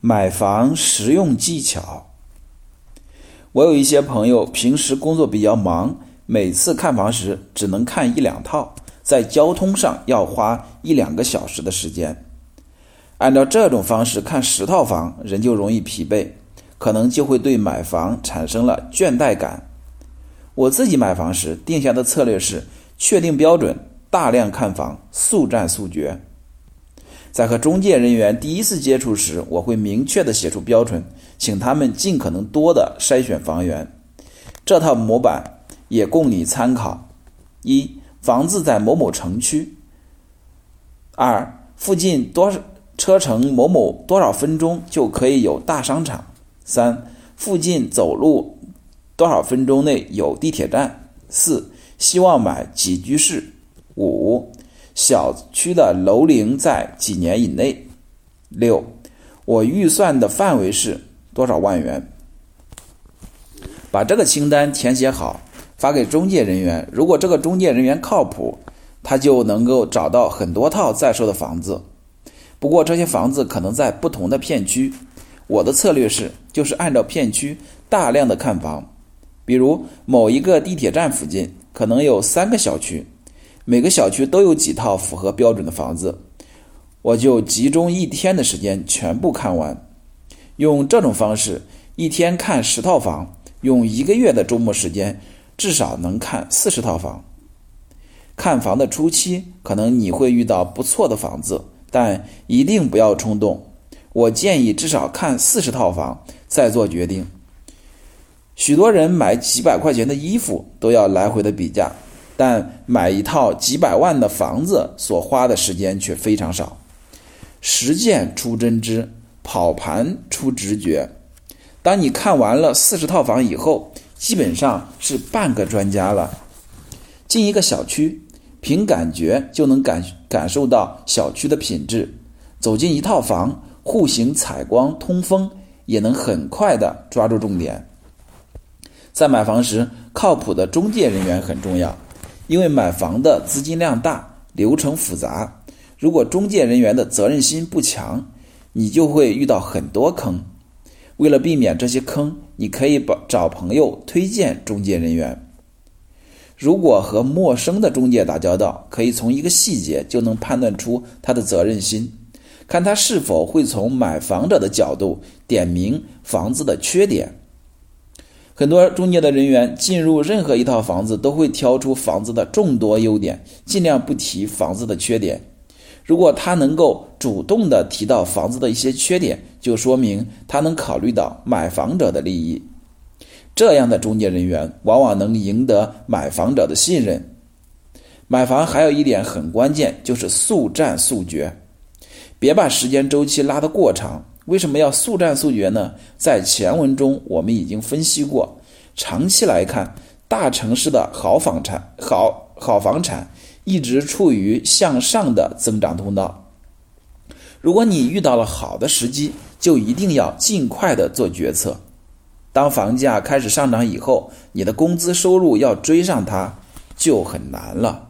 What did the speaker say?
买房实用技巧。我有一些朋友平时工作比较忙，每次看房时只能看一两套，在交通上要花一两个小时的时间。按照这种方式看十套房，人就容易疲惫，可能就会对买房产生了倦怠感。我自己买房时定下的策略是：确定标准，大量看房，速战速决。在和中介人员第一次接触时，我会明确的写出标准，请他们尽可能多的筛选房源。这套模板也供你参考：一、房子在某某城区；二、附近多车程某某多少分钟就可以有大商场；三、附近走路多少分钟内有地铁站；四、希望买几居室；五。小区的楼龄在几年以内？六，我预算的范围是多少万元？把这个清单填写好，发给中介人员。如果这个中介人员靠谱，他就能够找到很多套在售的房子。不过这些房子可能在不同的片区。我的策略是，就是按照片区大量的看房。比如某一个地铁站附近可能有三个小区。每个小区都有几套符合标准的房子，我就集中一天的时间全部看完。用这种方式，一天看十套房，用一个月的周末时间，至少能看四十套房。看房的初期，可能你会遇到不错的房子，但一定不要冲动。我建议至少看四十套房再做决定。许多人买几百块钱的衣服都要来回的比价。但买一套几百万的房子所花的时间却非常少。实践出真知，跑盘出直觉。当你看完了四十套房以后，基本上是半个专家了。进一个小区，凭感觉就能感感受到小区的品质。走进一套房，户型、采光、通风，也能很快的抓住重点。在买房时，靠谱的中介人员很重要。因为买房的资金量大，流程复杂，如果中介人员的责任心不强，你就会遇到很多坑。为了避免这些坑，你可以把找朋友推荐中介人员。如果和陌生的中介打交道，可以从一个细节就能判断出他的责任心，看他是否会从买房者的角度点明房子的缺点。很多中介的人员进入任何一套房子，都会挑出房子的众多优点，尽量不提房子的缺点。如果他能够主动的提到房子的一些缺点，就说明他能考虑到买房者的利益。这样的中介人员往往能赢得买房者的信任。买房还有一点很关键，就是速战速决，别把时间周期拉得过长。为什么要速战速决呢？在前文中我们已经分析过，长期来看，大城市的好房产、好好房产一直处于向上的增长通道。如果你遇到了好的时机，就一定要尽快的做决策。当房价开始上涨以后，你的工资收入要追上它，就很难了。